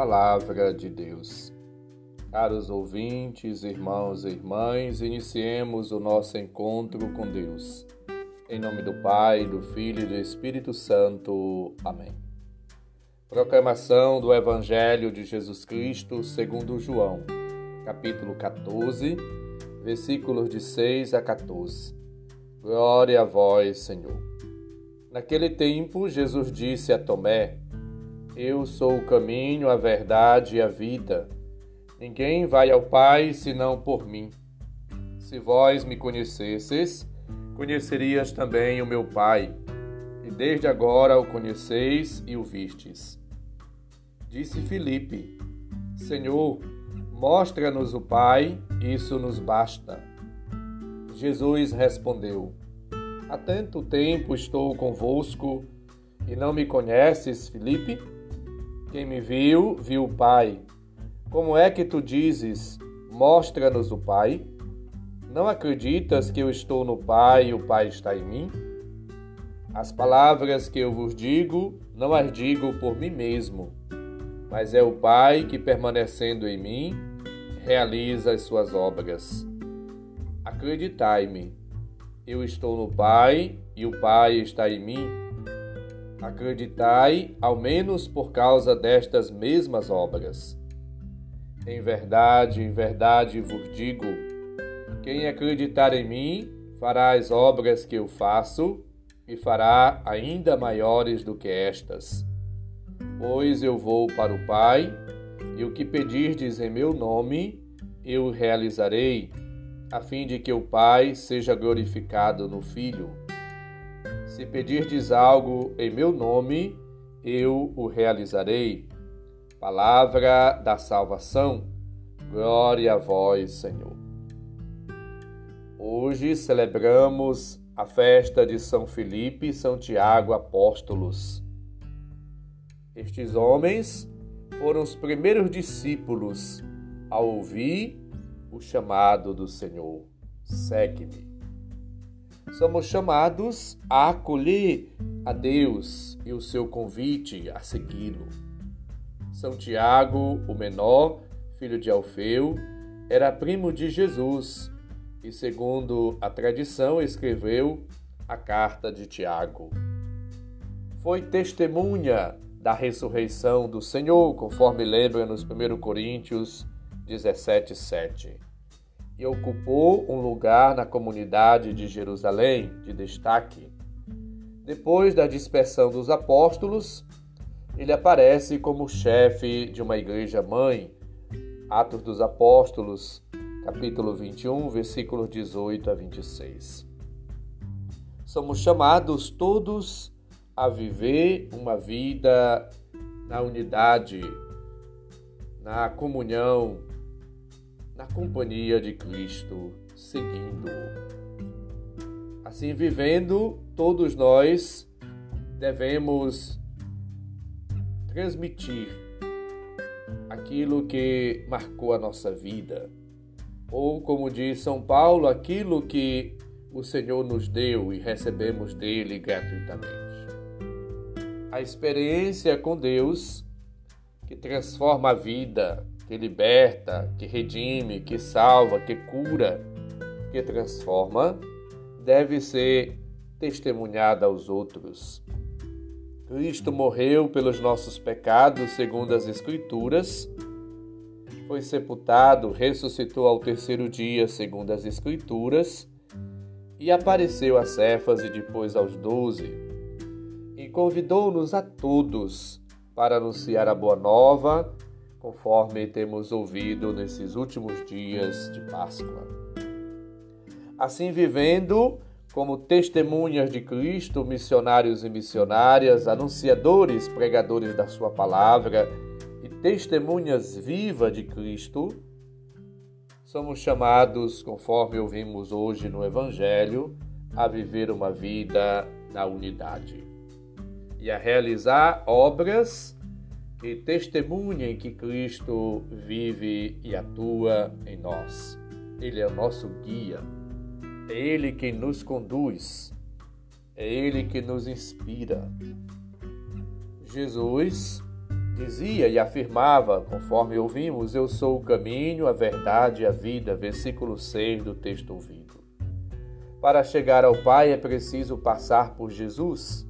Palavra de Deus. Caros ouvintes, irmãos e irmãs, iniciemos o nosso encontro com Deus. Em nome do Pai, do Filho e do Espírito Santo. Amém. Proclamação do Evangelho de Jesus Cristo segundo João, capítulo 14, versículos de 6 a 14. Glória a vós, Senhor. Naquele tempo, Jesus disse a Tomé: Eu sou o caminho, a verdade e a vida. Ninguém vai ao Pai senão por mim. Se vós me conhecesses, conhecerias também o meu Pai, e desde agora o conheceis e o vistes. Disse Filipe: Senhor, mostra-nos o Pai, isso nos basta. Jesus respondeu: Há tanto tempo estou convosco e não me conheces, Filipe? Quem me viu, viu o Pai. Como é que tu dizes, mostra-nos o Pai? Não acreditas que eu estou no Pai e o Pai está em mim? As palavras que eu vos digo, não as digo por mim mesmo, mas é o Pai que, permanecendo em mim, realiza as suas obras. Acreditai-me eu estou no Pai e o Pai está em mim. Acreditai, ao menos por causa destas mesmas obras. Em verdade, em verdade vos digo: quem acreditar em mim fará as obras que eu faço e fará ainda maiores do que estas. Pois eu vou para o Pai, e o que pedirdes em meu nome, eu realizarei a fim de que o Pai seja glorificado no Filho. Se pedirdes algo em meu nome, eu o realizarei. Palavra da salvação. Glória a vós, Senhor. Hoje celebramos a festa de São Felipe e São Tiago apóstolos. Estes homens foram os primeiros discípulos a ouvir o chamado do Senhor: segue-me. Somos chamados a acolher a Deus e o seu convite a segui-lo. São Tiago, o menor, filho de Alfeu, era primo de Jesus e, segundo a tradição, escreveu a carta de Tiago. Foi testemunha da ressurreição do Senhor, conforme lembra nos 1 Coríntios 17, 7. E ocupou um lugar na comunidade de Jerusalém de destaque. Depois da dispersão dos apóstolos, ele aparece como chefe de uma igreja mãe. Atos dos Apóstolos, capítulo 21, versículos 18 a 26. Somos chamados todos a viver uma vida na unidade, na comunhão, na companhia de Cristo, seguindo. Assim vivendo, todos nós devemos transmitir aquilo que marcou a nossa vida, ou como diz São Paulo, aquilo que o Senhor nos deu e recebemos dele gratuitamente. A experiência com Deus que transforma a vida, que liberta, que redime, que salva, que cura, que transforma, deve ser testemunhada aos outros. Cristo morreu pelos nossos pecados, segundo as Escrituras, foi sepultado, ressuscitou ao terceiro dia, segundo as Escrituras, e apareceu a Cefas e depois aos doze, e convidou-nos a todos para anunciar a boa nova conforme temos ouvido nesses últimos dias de Páscoa. Assim, vivendo como testemunhas de Cristo, missionários e missionárias, anunciadores, pregadores da Sua palavra e testemunhas vivas de Cristo, somos chamados, conforme ouvimos hoje no Evangelho, a viver uma vida na unidade e a realizar obras que testemunhem que Cristo vive e atua em nós. Ele é o nosso guia, é Ele quem nos conduz, é Ele que nos inspira. Jesus dizia e afirmava, conforme ouvimos, Eu sou o caminho, a verdade e a vida, versículo 6 do texto ouvido. Para chegar ao Pai é preciso passar por Jesus.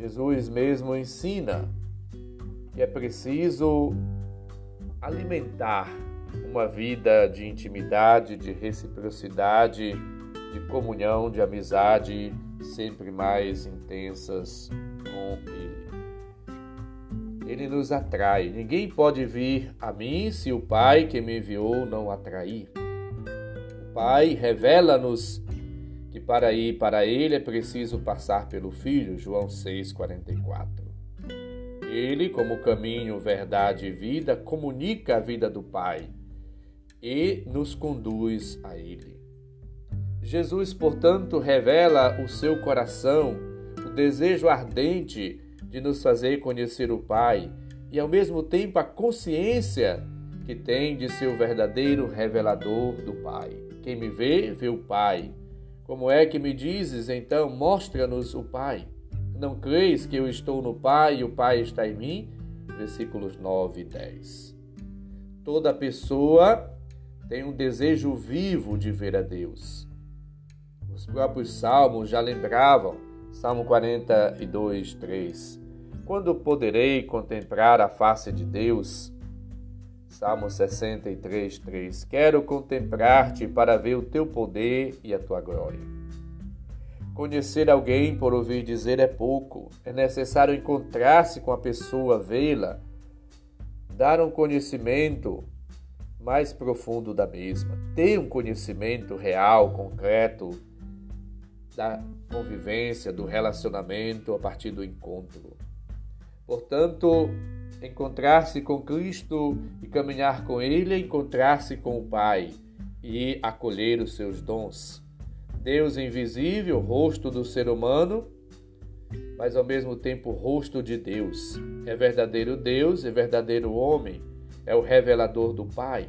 Jesus mesmo ensina que é preciso alimentar uma vida de intimidade, de reciprocidade, de comunhão, de amizade sempre mais intensas com Ele. Ele nos atrai. Ninguém pode vir a mim se o Pai que me enviou não atrair. O Pai revela-nos que para ir para Ele é preciso passar pelo Filho, João 6,44. Ele, como caminho, verdade e vida, comunica a vida do Pai e nos conduz a Ele. Jesus, portanto, revela o seu coração, o desejo ardente de nos fazer conhecer o Pai e, ao mesmo tempo, a consciência que tem de ser o verdadeiro revelador do Pai. Quem me vê, vê o Pai. Como é que me dizes, então, mostra-nos o Pai? Não creis que eu estou no Pai e o Pai está em mim? Versículos 9 e 10. Toda pessoa tem um desejo vivo de ver a Deus. Os próprios salmos já lembravam, Salmo 42, 3. Quando poderei contemplar a face de Deus? Salmo 63, 3. Quero contemplar-te para ver o teu poder e a tua glória. Conhecer alguém por ouvir dizer é pouco. É necessário encontrar-se com a pessoa, vê-la, dar um conhecimento mais profundo da mesma, ter um conhecimento real, concreto da convivência, do relacionamento a partir do encontro. Portanto, encontrar-se com Cristo e caminhar com Ele é encontrar-se com o Pai e acolher os seus dons. Deus invisível, rosto do ser humano, mas ao mesmo tempo rosto de Deus. É verdadeiro Deus, é verdadeiro homem, é o revelador do Pai.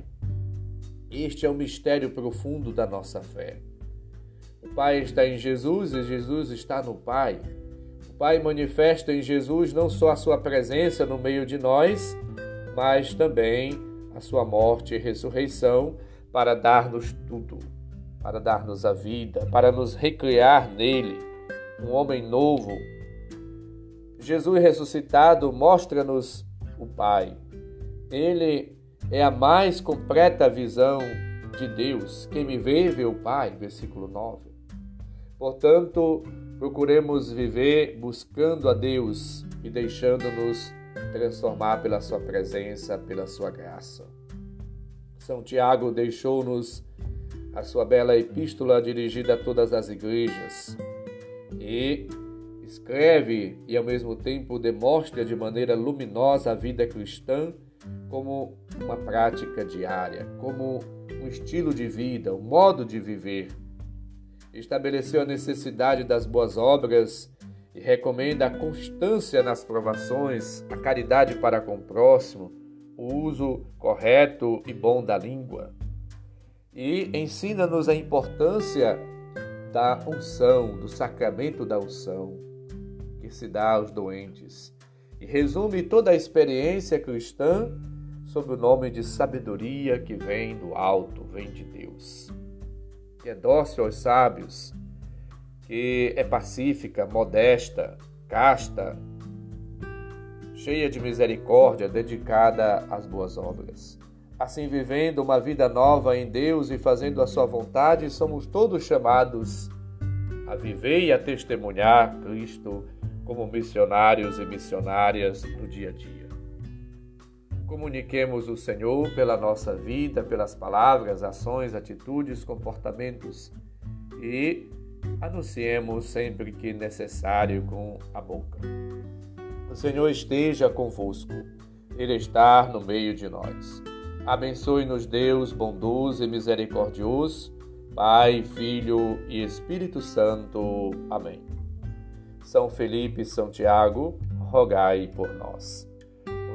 Este é o mistério profundo da nossa fé. O Pai está em Jesus e Jesus está no Pai. Pai manifesta em Jesus não só a sua presença no meio de nós, mas também a sua morte e ressurreição para dar-nos tudo, para dar-nos a vida, para nos recriar nele, um homem novo. Jesus ressuscitado mostra-nos o Pai. Ele é a mais completa visão de Deus. Quem me vê, vê o Pai. Versículo 9. Portanto, procuremos viver buscando a Deus e deixando-nos transformar pela Sua presença, pela Sua graça. São Tiago deixou-nos a sua bela epístola dirigida a todas as igrejas e escreve e ao mesmo tempo demonstra de maneira luminosa a vida cristã como uma prática diária, como um estilo de vida, um modo de viver estabeleceu a necessidade das boas obras e recomenda a constância nas provações, a caridade para com o próximo, o uso correto e bom da língua. E ensina-nos a importância da unção, do sacramento da unção, que se dá aos doentes, e resume toda a experiência cristã sob o nome de sabedoria que vem do alto, vem de Deus que é dócil aos sábios, que é pacífica, modesta, casta, cheia de misericórdia, dedicada às boas obras. Assim, vivendo uma vida nova em Deus e fazendo a sua vontade, somos todos chamados a viver e a testemunhar Cristo como missionários e missionárias no dia a dia. Comuniquemos o Senhor pela nossa vida, pelas palavras, ações, atitudes, comportamentos e anunciemos sempre que necessário com a boca. O Senhor esteja convosco, Ele está no meio de nós. Abençoe-nos, Deus bondoso e misericordioso, Pai, Filho e Espírito Santo. Amém. São Felipe e São Tiago, rogai por nós